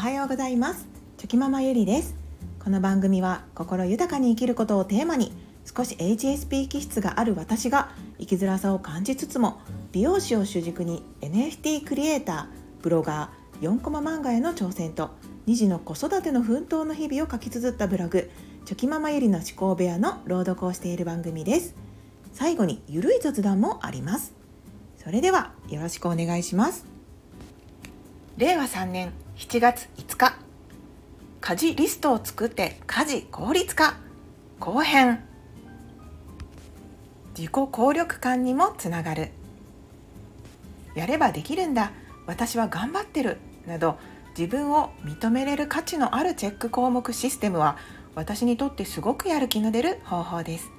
はようございます。チョキママゆりです。この番組は心豊かに生きることをテーマに少し HSP 気質がある私が生きづらさを感じつつも美容師を主軸に NFT クリエイターブロガー4コマ漫画への挑戦と2児の子育ての奮闘の日々を書き綴ったブログチョキママゆりの思考部屋の朗読をしている番組です。最後にゆるい雑談もあります。それではよろしくお願いします。令和3年7月5日。家事リストを作って家事効率化。後編。自己効力感にもつながる。やればできるんだ。私は頑張ってる。など自分を認めれる価値のあるチェック項目システムは私にとってすごくやる気の出る方法です。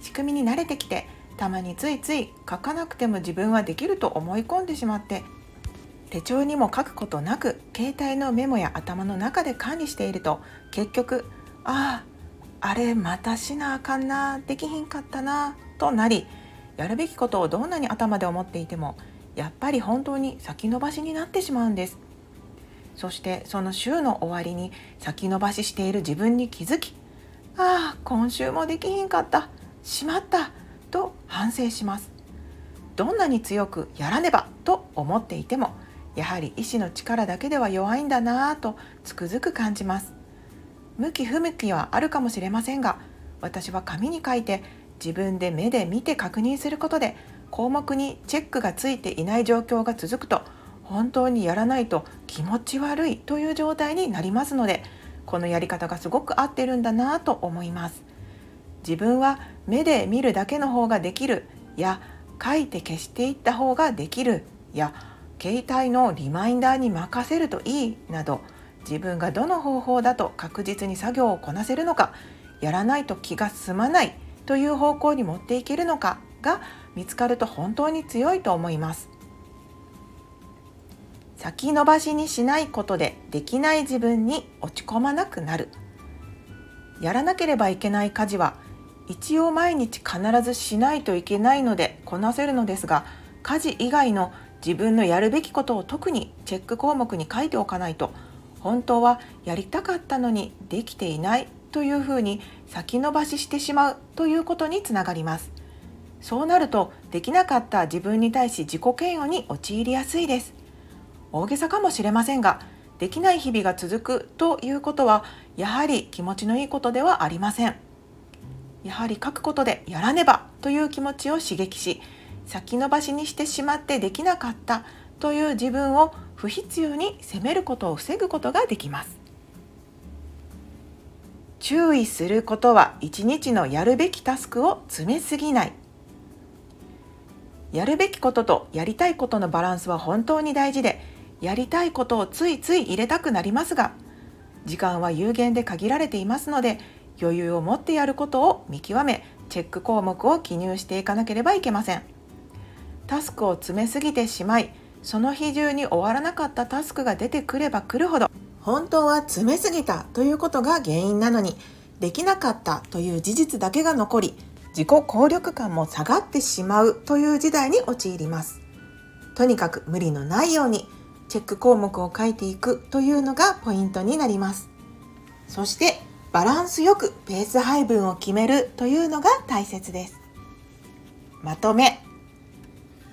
仕組みに慣れてきてたまについつい書かなくても自分はできると思い込んでしまって手帳にも書くことなく携帯のメモや頭の中で管理していると結局あああれまたしなあかんなできひんかったなとなりやるべきことをどんなに頭で思っていてもやっぱり本当に先延ばしになってしまうんです。そしてその週の終わりに先延ばししている自分に気づきああ今週もできひんかったしまったと反省します。どんなに強くやらねばと思っていてもやはり意志の力だけでは弱いんだなぁとつくづく感じます。向き不向きはあるかもしれませんが私は紙に書いて自分で目で見て確認することで項目にチェックがついていない状況が続くと本当にやらないと気持ち悪いという状態になりますのでこのやり方がすごく合ってるんだなと思います。自分は目で見るだけの方ができるや書いて消していった方ができるや携帯のリマインダーに任せるといいなど自分がどの方法だと確実に作業をこなせるのかやらないと気が済まないという方向に持っていけるのかが見つかると本当に強いと思います。先延ばしにしないことでできない自分に落ち込まなくなる。やらなければいけない家事は一応毎日必ずしないといけないのでこなせるのですが家事以外の自分のやるべきことを特にチェック項目に書いておかないと本当はやりたかったのにできていないというふうに先延ばししてしまうということにつながります。そうなるとできなかった自分に対し自己嫌悪に陥りやすいです。大げさかもしれませんができない日々が続くということはやはり気持ちのいいことではありません。やはり書くことでやらねばという気持ちを刺激し先延ばしにしてしまってできなかったという自分を不必要に責めることを防ぐことができます。注意することは一日のやるべきタスクを詰めすぎない。やるべきこととやりたいことのバランスは本当に大事でやりたいことをついつい入れたくなりますが時間は有限で限られていますので余裕を持ってやることを見極めチェック項目を記入していかなければいけません。タスクを詰めすぎてしまいその日中に終わらなかったタスクが出てくればくるほど本当は詰めすぎたということが原因なのにできなかったという事実だけが残り自己効力感も下がってしまうという時代に陥ります。とにかく無理のないようにチェック項目を書いていくというのがポイントになります。そしてバランスよくペース配分を決めるというのが大切です。まとめ。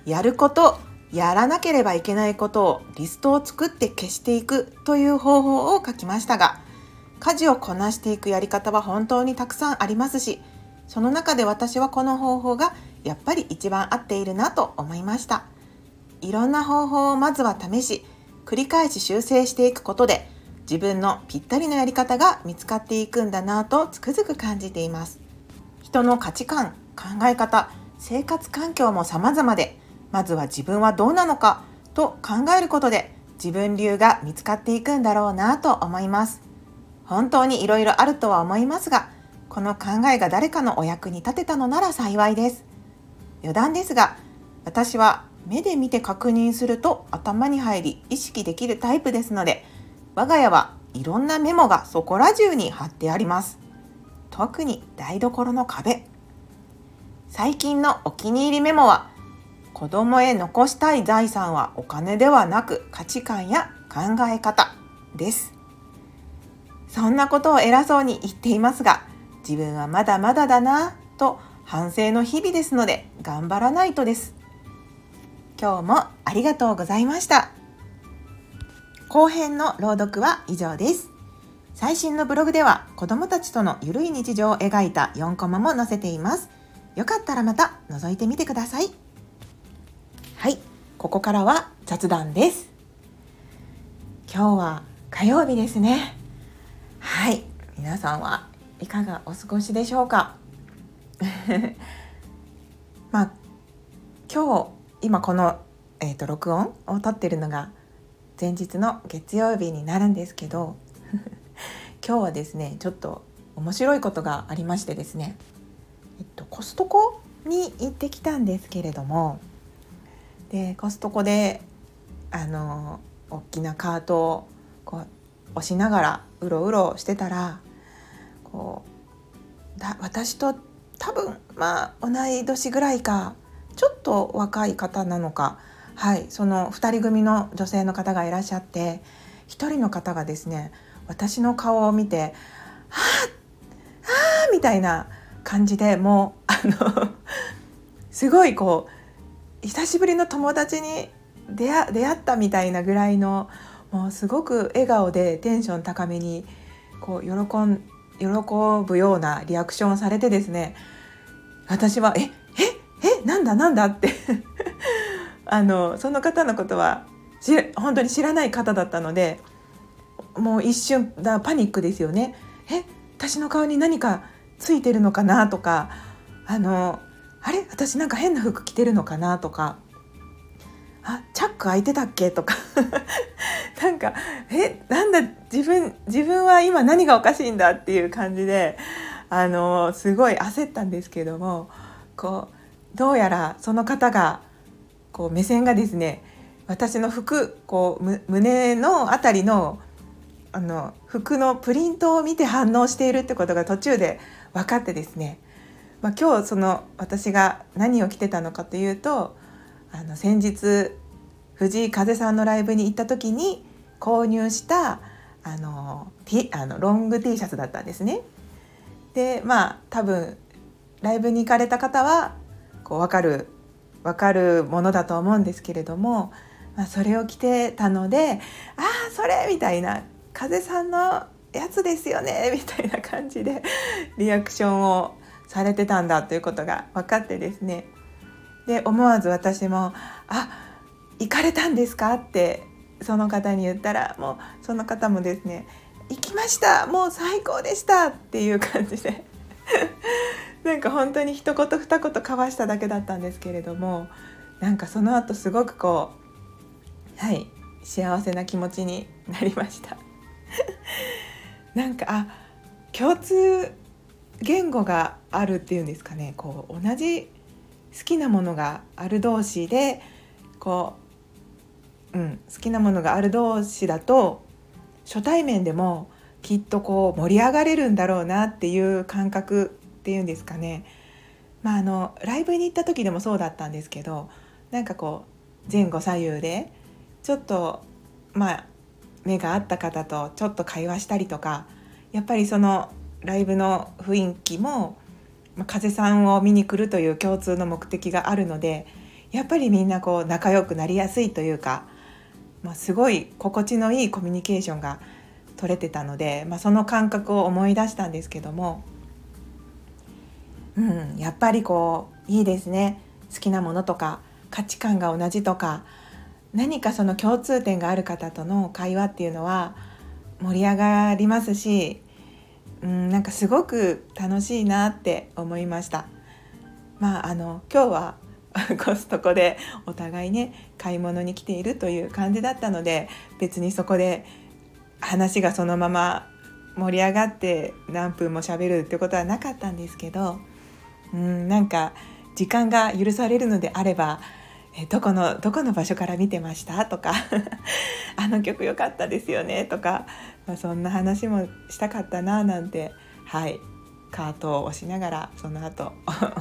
やることやらなければいけないことをリストを作って消していくという方法を書きましたが家事をこなしていくやり方は本当にたくさんありますしその中で私はこの方法がやっぱり一番合っているなと思いました。いろんな方法をまずは試し繰り返し修正していくことで自分のぴったりのやり方が見つかっていくんだなとつくづく感じています。人の価値観考え方生活環境も様々でまずは自分はどうなのかと考えることで自分流が見つかっていくんだろうなと思います本当にいろいろあるとは思いますがこの考えが誰かのお役に立てたのなら幸いです余談ですが私は目で見て確認すると頭に入り意識できるタイプですので我が家はいろんなメモがそこら中に貼ってあります。特に台所の壁。最近のお気に入りメモは子供へ残したい財産はお金ではなく価値観や考え方です。そんなことを偉そうに言っていますが自分はまだまだだなと反省の日々ですので頑張らないとです。今日もありがとうございました。後編の朗読は以上です。最新のブログでは子供たちとのゆるい日常を描いた4コマも載せています。よかったらまた覗いてみてください。はいここからは雑談です。今日は火曜日ですね。はい皆さんはいかがお過ごしでしょうか？まあ今日今この、えーと、録音を撮ってるのが前日の月曜日になるんですけど 今日はですねちょっと面白いことがありましてですね、えっと、コストコに行ってきたんですけれどもでコストコであの大きなカートをこう押しながらうろうろしてたらこうだ私と多分まあ同い年ぐらいかちょっと若い方なのかはいその2人組の女性の方がいらっしゃって1人の方がですね私の顔を見て「はあはあみたいな感じでもうあのすごいこう久しぶりの友達に出会ったみたいなぐらいのもうすごく笑顔でテンション高めにこう喜ん喜ぶようなリアクションをされてですね私は「えええなんだなんだ?」って あのその方のことは本当に知らない方だったのでもう一瞬だパニックですよね。え私の顔に何かついてるのかなとかあのあれ？私なんか変な服着てるのかな？とか。あチャック開いてたっけ？とか。なんかえなんだ？自分自分は今何がおかしいんだっていう感じであのすごい焦ったんですけどもこうどうやらその方がこう目線がですね私の服こう胸の辺りのあの服のプリントを見て反応しているってことが途中で分かってですね、まあ、今日その私が何を着てたのかというとあの先日藤井風さんのライブに行った時に購入したあのあのロング T シャツだったんですね。でまあ多分ライブに行かれた方はこう分かる分かるものだと思うんですけれども、まあ、それを着てたので「ああそれ!」みたいな「風さんのやつですよね」みたいな感じでリアクションをされてたんだということが分かってですね。で思わず私も「あ行かれたんですか?」ってその方に言ったらもうその方もですね「行きましたもう最高でした」っていう感じで。なんか本当に一言二言交わしただけだったんですけれどもなんかその後すごくこうはい幸せな気持ちになりました。なんかあ共通言語があるっていうんですかねこう同じ好きなものがある同士でこう、うん、好きなものがある同士だと初対面でもきっとこう盛り上がれるんだろうなっていう感覚っていうんですかね。まあ、あのライブに行った時でもそうだったんですけどなんかこう前後左右でちょっとまあ目が合った方とちょっと会話したりとかやっぱりそのライブの雰囲気もまあ、風さんを見に来るという共通の目的があるのでやっぱりみんなこう仲良くなりやすいというか、まあ、すごい心地のいいコミュニケーションが取れてたので、まあ、その感覚を思い出したんですけども、うん、やっぱりこういいですね。好きなものとか価値観が同じとか何かその共通点がある方との会話っていうのは盛り上がりますしうん、なんかすごく楽しいなって思いました。まああの今日は コストコでお互いね買い物に来ているという感じだったので別にそこで話がそのまま盛り上がって何分も喋るってことはなかったんですけどうんなんか時間が許されるのであればえどこのどこの場所から見てました？とか あの曲良かったですよね？とか、まあ、そんな話もしたかったななんてはいカートを押しながらその後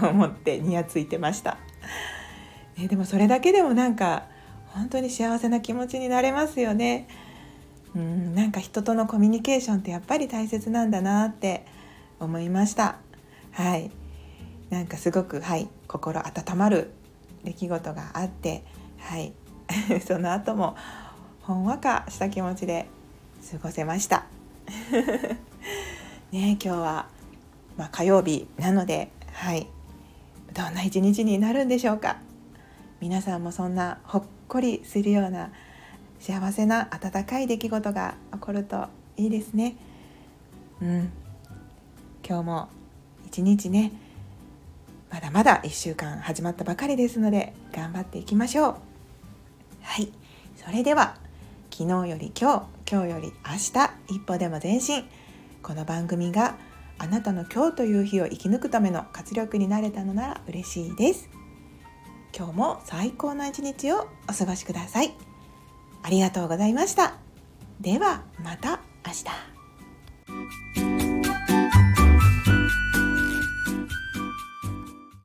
思ってニヤついてました、ね、でもそれだけでもなんか本当に幸せな気持ちになれますよね。うんなんか人とのコミュニケーションってやっぱり大切なんだなって思いました。はい。なんかすごくはい心温まる出来事があってはい。その後もほんわかした気持ちで過ごせました。ね今日は、まあ、火曜日なのではい。どんな一日になるんでしょうか。皆さんもそんなほっこりするような幸せな温かい出来事が起こるといいですね。うん。今日も一日ねまだまだ1週間始まったばかりですので頑張っていきましょう。はい。それでは昨日より今日今日より明日一歩でも前進。この番組があなたの今日という日を生き抜くための活力になれたのなら嬉しいです。今日も最高の一日をお過ごしください。ありがとうございました。ではまた明日。